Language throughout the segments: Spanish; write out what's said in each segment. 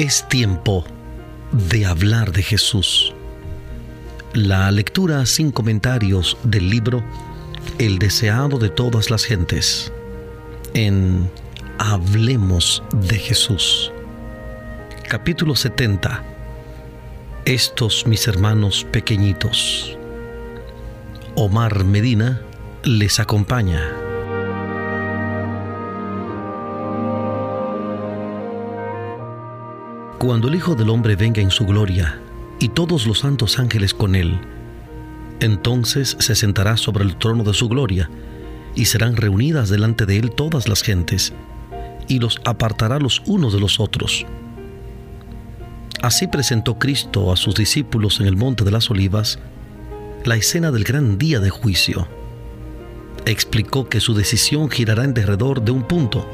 Es tiempo de hablar de Jesús. La lectura sin comentarios del libro El deseado de todas las gentes en Hablemos de Jesús. Capítulo 70. Estos mis hermanos pequeñitos. Omar Medina les acompaña. Cuando el Hijo del Hombre venga en su gloria y todos los santos ángeles con él, entonces se sentará sobre el trono de su gloria y serán reunidas delante de él todas las gentes y los apartará los unos de los otros. Así presentó Cristo a sus discípulos en el monte de las olivas la escena del gran día de juicio. Explicó que su decisión girará en derredor de un punto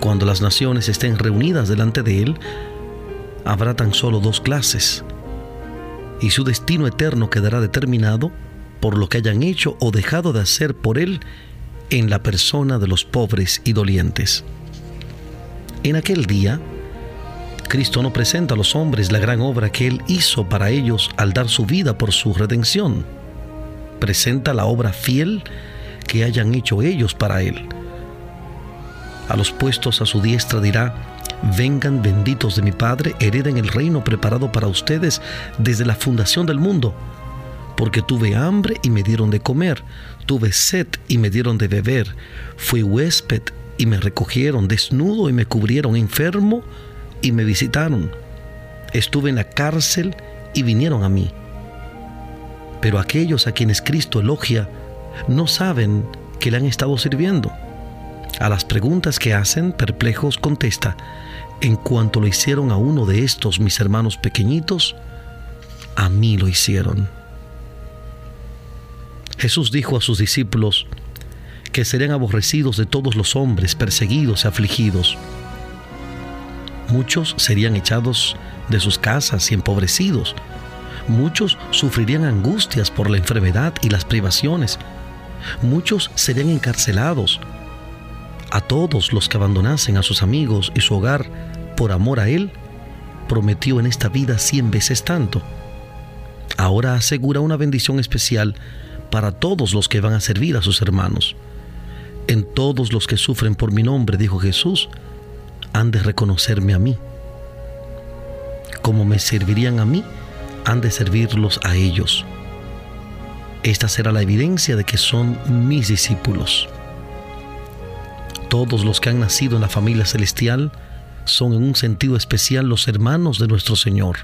cuando las naciones estén reunidas delante de Él, habrá tan solo dos clases, y su destino eterno quedará determinado por lo que hayan hecho o dejado de hacer por Él en la persona de los pobres y dolientes. En aquel día, Cristo no presenta a los hombres la gran obra que Él hizo para ellos al dar su vida por su redención. Presenta la obra fiel que hayan hecho ellos para Él a los puestos a su diestra dirá, vengan benditos de mi Padre, hereden el reino preparado para ustedes desde la fundación del mundo. Porque tuve hambre y me dieron de comer, tuve sed y me dieron de beber, fui huésped y me recogieron, desnudo y me cubrieron, enfermo y me visitaron. Estuve en la cárcel y vinieron a mí. Pero aquellos a quienes Cristo elogia no saben que le han estado sirviendo. A las preguntas que hacen, perplejos contesta, en cuanto lo hicieron a uno de estos mis hermanos pequeñitos, a mí lo hicieron. Jesús dijo a sus discípulos que serían aborrecidos de todos los hombres, perseguidos y afligidos. Muchos serían echados de sus casas y empobrecidos. Muchos sufrirían angustias por la enfermedad y las privaciones. Muchos serían encarcelados, a todos los que abandonasen a sus amigos y su hogar por amor a Él, prometió en esta vida cien veces tanto. Ahora asegura una bendición especial para todos los que van a servir a sus hermanos. En todos los que sufren por mi nombre, dijo Jesús, han de reconocerme a mí. Como me servirían a mí, han de servirlos a ellos. Esta será la evidencia de que son mis discípulos. Todos los que han nacido en la familia celestial son en un sentido especial los hermanos de nuestro Señor.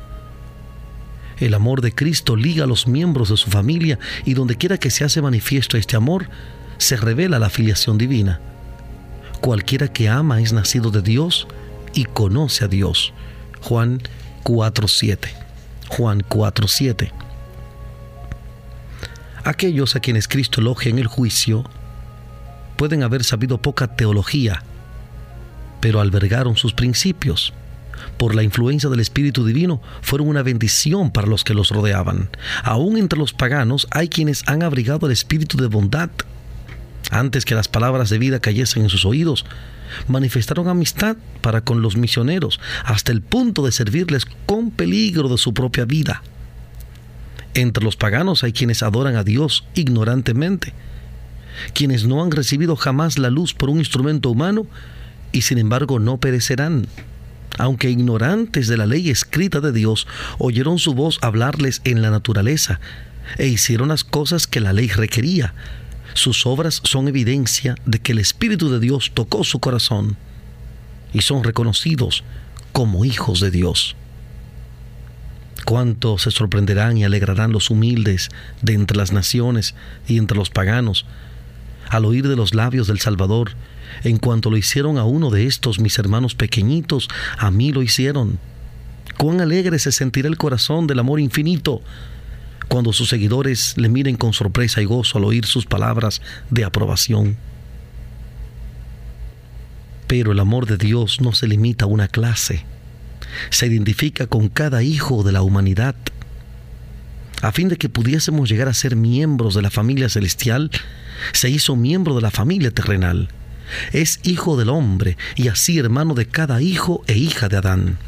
El amor de Cristo liga a los miembros de su familia y donde quiera que se hace manifiesto este amor, se revela la filiación divina. Cualquiera que ama es nacido de Dios y conoce a Dios. Juan 4.7. Juan 4.7. Aquellos a quienes Cristo elogia en el juicio pueden haber sabido poca teología, pero albergaron sus principios. Por la influencia del Espíritu Divino, fueron una bendición para los que los rodeaban. Aún entre los paganos hay quienes han abrigado el espíritu de bondad. Antes que las palabras de vida cayesen en sus oídos, manifestaron amistad para con los misioneros, hasta el punto de servirles con peligro de su propia vida. Entre los paganos hay quienes adoran a Dios ignorantemente quienes no han recibido jamás la luz por un instrumento humano y sin embargo no perecerán. Aunque ignorantes de la ley escrita de Dios, oyeron su voz hablarles en la naturaleza e hicieron las cosas que la ley requería. Sus obras son evidencia de que el Espíritu de Dios tocó su corazón y son reconocidos como hijos de Dios. Cuánto se sorprenderán y alegrarán los humildes de entre las naciones y entre los paganos al oír de los labios del Salvador, en cuanto lo hicieron a uno de estos mis hermanos pequeñitos, a mí lo hicieron. Cuán alegre se sentirá el corazón del amor infinito cuando sus seguidores le miren con sorpresa y gozo al oír sus palabras de aprobación. Pero el amor de Dios no se limita a una clase, se identifica con cada hijo de la humanidad. A fin de que pudiésemos llegar a ser miembros de la familia celestial, se hizo miembro de la familia terrenal. Es hijo del hombre y así hermano de cada hijo e hija de Adán.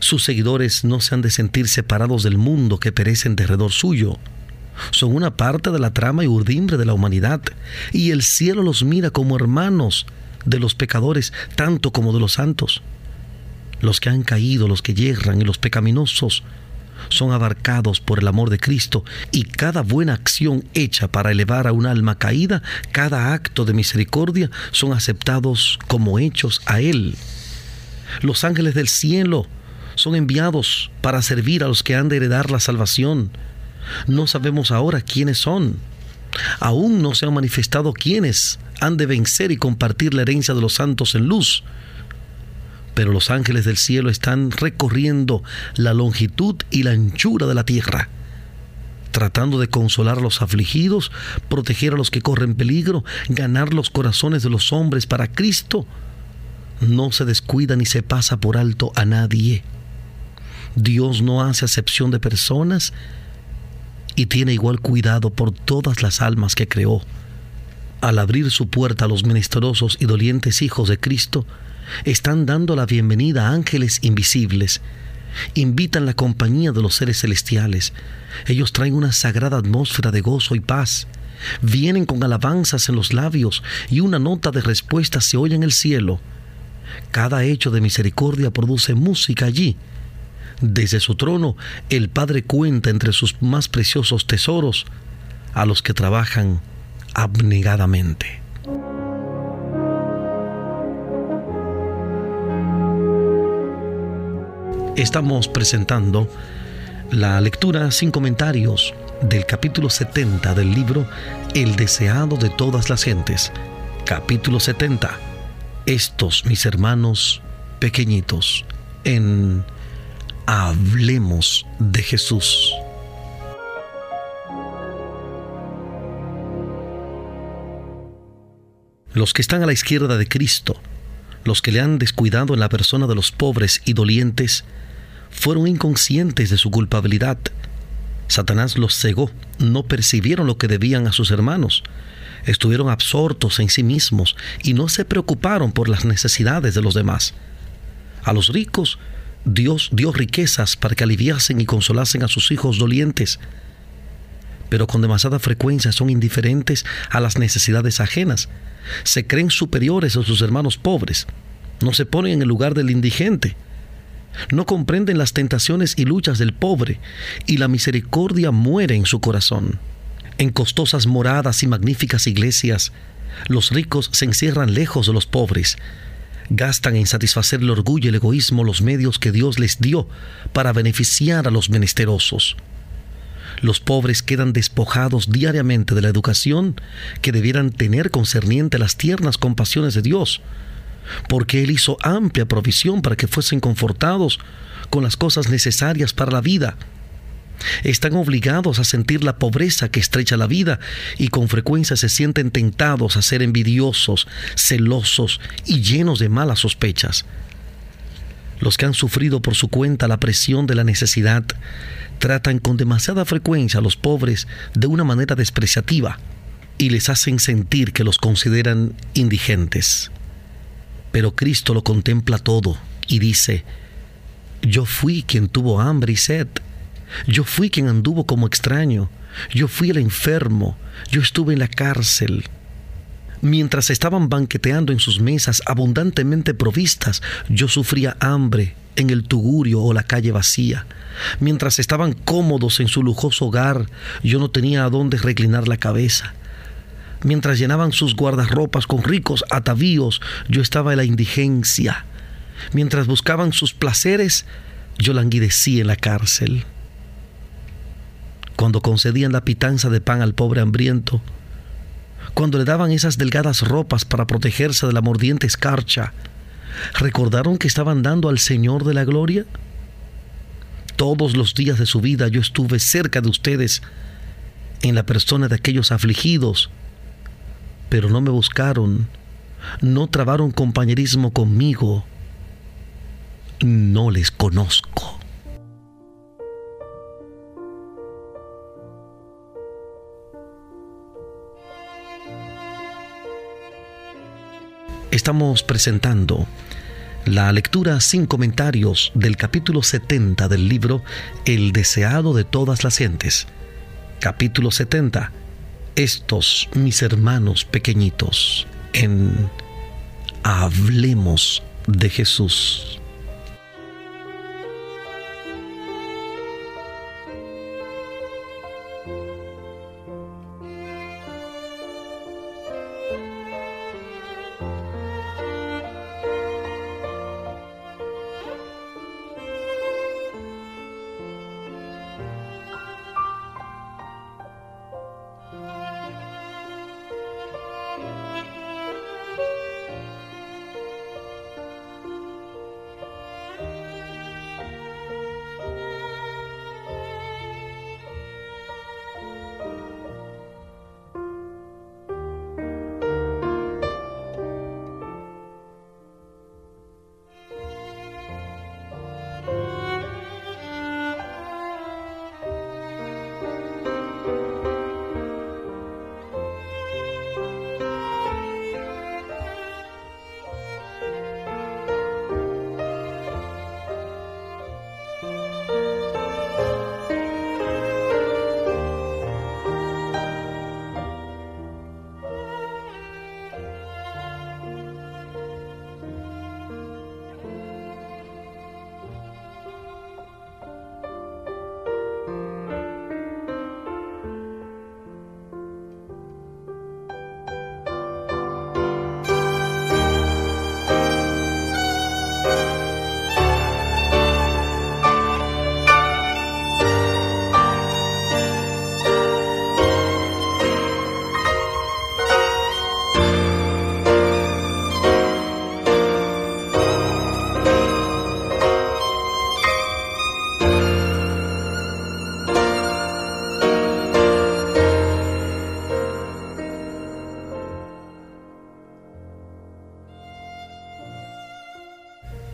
Sus seguidores no se han de sentir separados del mundo que perece en derredor suyo. Son una parte de la trama y urdimbre de la humanidad, y el cielo los mira como hermanos de los pecadores, tanto como de los santos. Los que han caído, los que yerran y los pecaminosos son abarcados por el amor de Cristo y cada buena acción hecha para elevar a un alma caída, cada acto de misericordia son aceptados como hechos a Él. Los ángeles del cielo son enviados para servir a los que han de heredar la salvación. No sabemos ahora quiénes son. Aún no se han manifestado quiénes han de vencer y compartir la herencia de los santos en luz pero los ángeles del cielo están recorriendo la longitud y la anchura de la tierra, tratando de consolar a los afligidos, proteger a los que corren peligro, ganar los corazones de los hombres para Cristo. No se descuida ni se pasa por alto a nadie. Dios no hace acepción de personas y tiene igual cuidado por todas las almas que creó. Al abrir su puerta a los menesterosos y dolientes hijos de Cristo, están dando la bienvenida a ángeles invisibles. Invitan la compañía de los seres celestiales. Ellos traen una sagrada atmósfera de gozo y paz. Vienen con alabanzas en los labios y una nota de respuesta se oye en el cielo. Cada hecho de misericordia produce música allí. Desde su trono, el Padre cuenta entre sus más preciosos tesoros a los que trabajan abnegadamente. Estamos presentando la lectura sin comentarios del capítulo 70 del libro El deseado de todas las gentes. Capítulo 70. Estos mis hermanos pequeñitos en Hablemos de Jesús. Los que están a la izquierda de Cristo, los que le han descuidado en la persona de los pobres y dolientes, fueron inconscientes de su culpabilidad. Satanás los cegó, no percibieron lo que debían a sus hermanos, estuvieron absortos en sí mismos y no se preocuparon por las necesidades de los demás. A los ricos Dios dio riquezas para que aliviasen y consolasen a sus hijos dolientes, pero con demasiada frecuencia son indiferentes a las necesidades ajenas, se creen superiores a sus hermanos pobres, no se ponen en el lugar del indigente, no comprenden las tentaciones y luchas del pobre, y la misericordia muere en su corazón. En costosas moradas y magníficas iglesias, los ricos se encierran lejos de los pobres, gastan en satisfacer el orgullo y el egoísmo los medios que Dios les dio para beneficiar a los menesterosos. Los pobres quedan despojados diariamente de la educación que debieran tener concerniente a las tiernas compasiones de Dios, porque Él hizo amplia provisión para que fuesen confortados con las cosas necesarias para la vida. Están obligados a sentir la pobreza que estrecha la vida y con frecuencia se sienten tentados a ser envidiosos, celosos y llenos de malas sospechas. Los que han sufrido por su cuenta la presión de la necesidad tratan con demasiada frecuencia a los pobres de una manera despreciativa y les hacen sentir que los consideran indigentes. Pero Cristo lo contempla todo y dice, yo fui quien tuvo hambre y sed, yo fui quien anduvo como extraño, yo fui el enfermo, yo estuve en la cárcel. Mientras estaban banqueteando en sus mesas abundantemente provistas, yo sufría hambre en el tugurio o la calle vacía. Mientras estaban cómodos en su lujoso hogar, yo no tenía a dónde reclinar la cabeza. Mientras llenaban sus guardarropas con ricos atavíos, yo estaba en la indigencia. Mientras buscaban sus placeres, yo languidecí en la cárcel. Cuando concedían la pitanza de pan al pobre hambriento, cuando le daban esas delgadas ropas para protegerse de la mordiente escarcha, ¿recordaron que estaban dando al Señor de la gloria? Todos los días de su vida yo estuve cerca de ustedes en la persona de aquellos afligidos pero no me buscaron, no trabaron compañerismo conmigo, no les conozco. Estamos presentando La lectura sin comentarios del capítulo 70 del libro El deseado de todas las gentes. Capítulo 70. Estos mis hermanos pequeñitos en Hablemos de Jesús.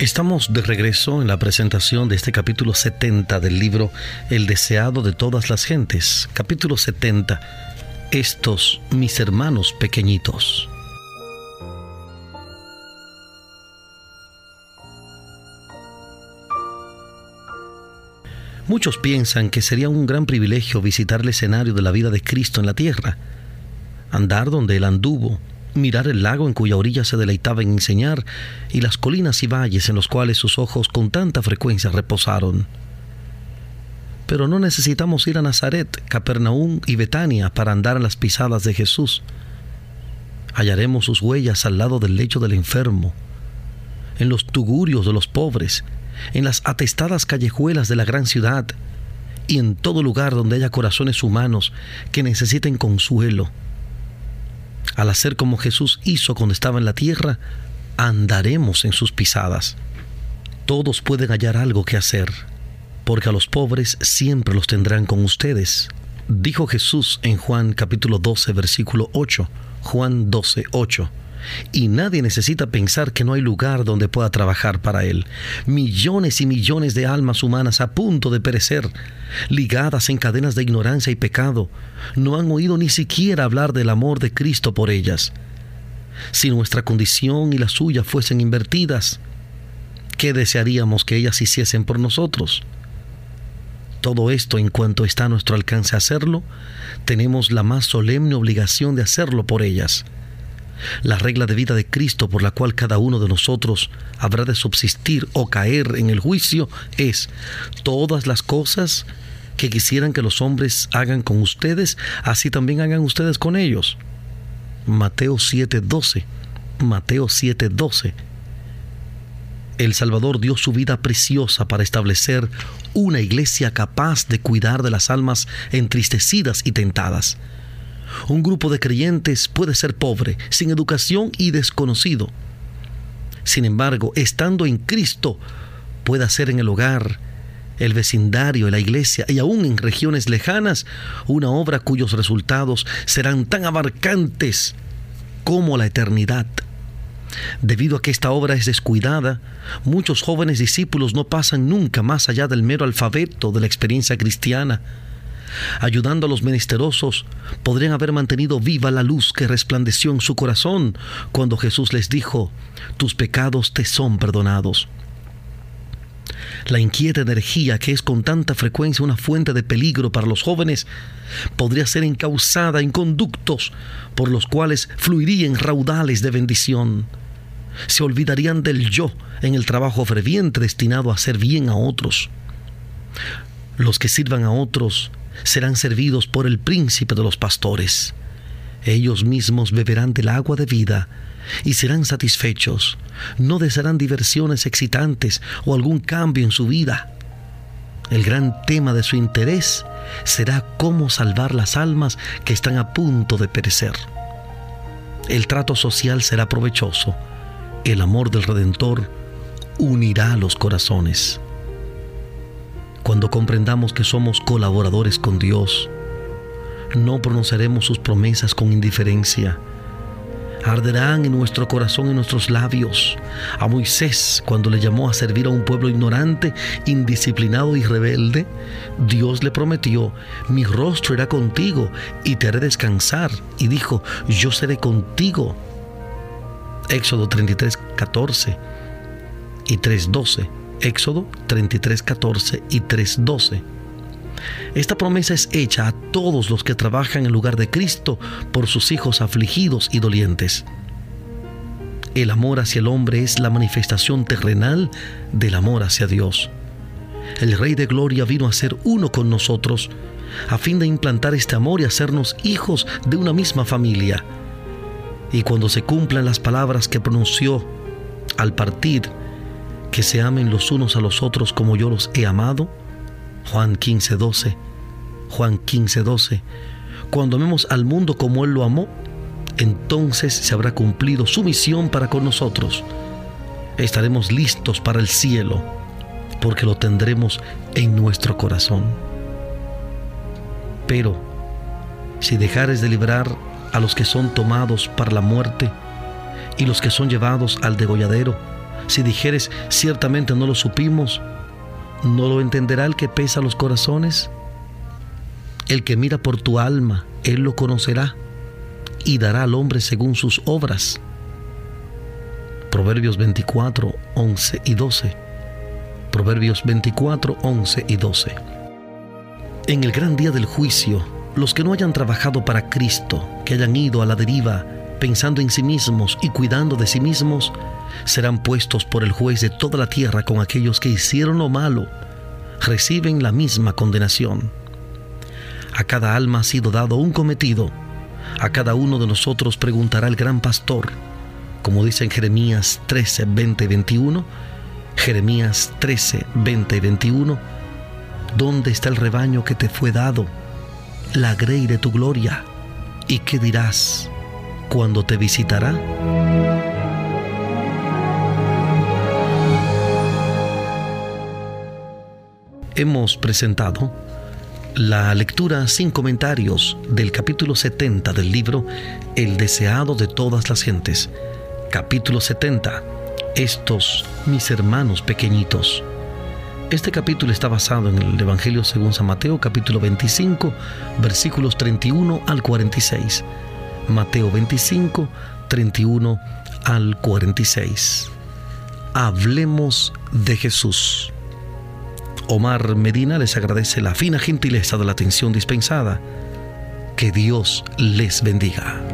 Estamos de regreso en la presentación de este capítulo 70 del libro El deseado de todas las gentes. Capítulo 70. Estos mis hermanos pequeñitos. Muchos piensan que sería un gran privilegio visitar el escenario de la vida de Cristo en la tierra, andar donde Él anduvo, mirar el lago en cuya orilla se deleitaba en enseñar y las colinas y valles en los cuales sus ojos con tanta frecuencia reposaron. Pero no necesitamos ir a Nazaret, Capernaum y Betania para andar en las pisadas de Jesús. Hallaremos sus huellas al lado del lecho del enfermo, en los tugurios de los pobres, en las atestadas callejuelas de la gran ciudad y en todo lugar donde haya corazones humanos que necesiten consuelo al hacer como Jesús hizo cuando estaba en la tierra, andaremos en sus pisadas. Todos pueden hallar algo que hacer, porque a los pobres siempre los tendrán con ustedes. Dijo Jesús en Juan capítulo 12, versículo 8. Juan 12, 8 y nadie necesita pensar que no hay lugar donde pueda trabajar para Él. Millones y millones de almas humanas a punto de perecer, ligadas en cadenas de ignorancia y pecado, no han oído ni siquiera hablar del amor de Cristo por ellas. Si nuestra condición y la suya fuesen invertidas, ¿qué desearíamos que ellas hiciesen por nosotros? Todo esto, en cuanto está a nuestro alcance hacerlo, tenemos la más solemne obligación de hacerlo por ellas. La regla de vida de Cristo por la cual cada uno de nosotros habrá de subsistir o caer en el juicio es todas las cosas que quisieran que los hombres hagan con ustedes, así también hagan ustedes con ellos. Mateo 7:12. Mateo 7:12. El Salvador dio su vida preciosa para establecer una iglesia capaz de cuidar de las almas entristecidas y tentadas. Un grupo de creyentes puede ser pobre, sin educación y desconocido. Sin embargo, estando en Cristo, puede hacer en el hogar, el vecindario, la iglesia y aún en regiones lejanas una obra cuyos resultados serán tan abarcantes como la eternidad. Debido a que esta obra es descuidada, muchos jóvenes discípulos no pasan nunca más allá del mero alfabeto de la experiencia cristiana ayudando a los menesterosos, podrían haber mantenido viva la luz que resplandeció en su corazón cuando Jesús les dijo, tus pecados te son perdonados. La inquieta energía que es con tanta frecuencia una fuente de peligro para los jóvenes podría ser encauzada en conductos por los cuales fluirían raudales de bendición. Se olvidarían del yo en el trabajo ferviente destinado a hacer bien a otros. Los que sirvan a otros serán servidos por el príncipe de los pastores. Ellos mismos beberán del agua de vida y serán satisfechos. No desearán diversiones excitantes o algún cambio en su vida. El gran tema de su interés será cómo salvar las almas que están a punto de perecer. El trato social será provechoso. El amor del Redentor unirá los corazones. Cuando comprendamos que somos colaboradores con Dios, no pronunciaremos sus promesas con indiferencia. Arderán en nuestro corazón y nuestros labios. A Moisés, cuando le llamó a servir a un pueblo ignorante, indisciplinado y rebelde, Dios le prometió, mi rostro irá contigo y te haré descansar. Y dijo, yo seré contigo. Éxodo 33, 14 y 3, 12. Éxodo 33, 14 y 3, 12. Esta promesa es hecha a todos los que trabajan en lugar de Cristo por sus hijos afligidos y dolientes. El amor hacia el hombre es la manifestación terrenal del amor hacia Dios. El Rey de Gloria vino a ser uno con nosotros, a fin de implantar este amor y hacernos hijos de una misma familia. Y cuando se cumplan las palabras que pronunció al partir, que se amen los unos a los otros como yo los he amado. Juan 15, 12. Juan 15, 12. Cuando amemos al mundo como Él lo amó, entonces se habrá cumplido su misión para con nosotros. Estaremos listos para el cielo, porque lo tendremos en nuestro corazón. Pero, si dejares de librar a los que son tomados para la muerte y los que son llevados al degolladero, si dijeres, ciertamente no lo supimos, ¿no lo entenderá el que pesa los corazones? El que mira por tu alma, él lo conocerá y dará al hombre según sus obras. Proverbios 24, 11 y 12. Proverbios 24, 11 y 12. En el gran día del juicio, los que no hayan trabajado para Cristo, que hayan ido a la deriva, pensando en sí mismos y cuidando de sí mismos, serán puestos por el juez de toda la tierra con aquellos que hicieron lo malo, reciben la misma condenación. A cada alma ha sido dado un cometido, a cada uno de nosotros preguntará el gran pastor, como dice en Jeremías 13, 20 y 21, Jeremías 13, 20 y 21, ¿dónde está el rebaño que te fue dado, la grey de tu gloria? ¿Y qué dirás cuando te visitará? hemos presentado la lectura sin comentarios del capítulo 70 del libro El deseado de todas las gentes. Capítulo 70. Estos mis hermanos pequeñitos. Este capítulo está basado en el Evangelio según San Mateo, capítulo 25, versículos 31 al 46. Mateo 25, 31 al 46. Hablemos de Jesús. Omar Medina les agradece la fina gentileza de la atención dispensada. Que Dios les bendiga.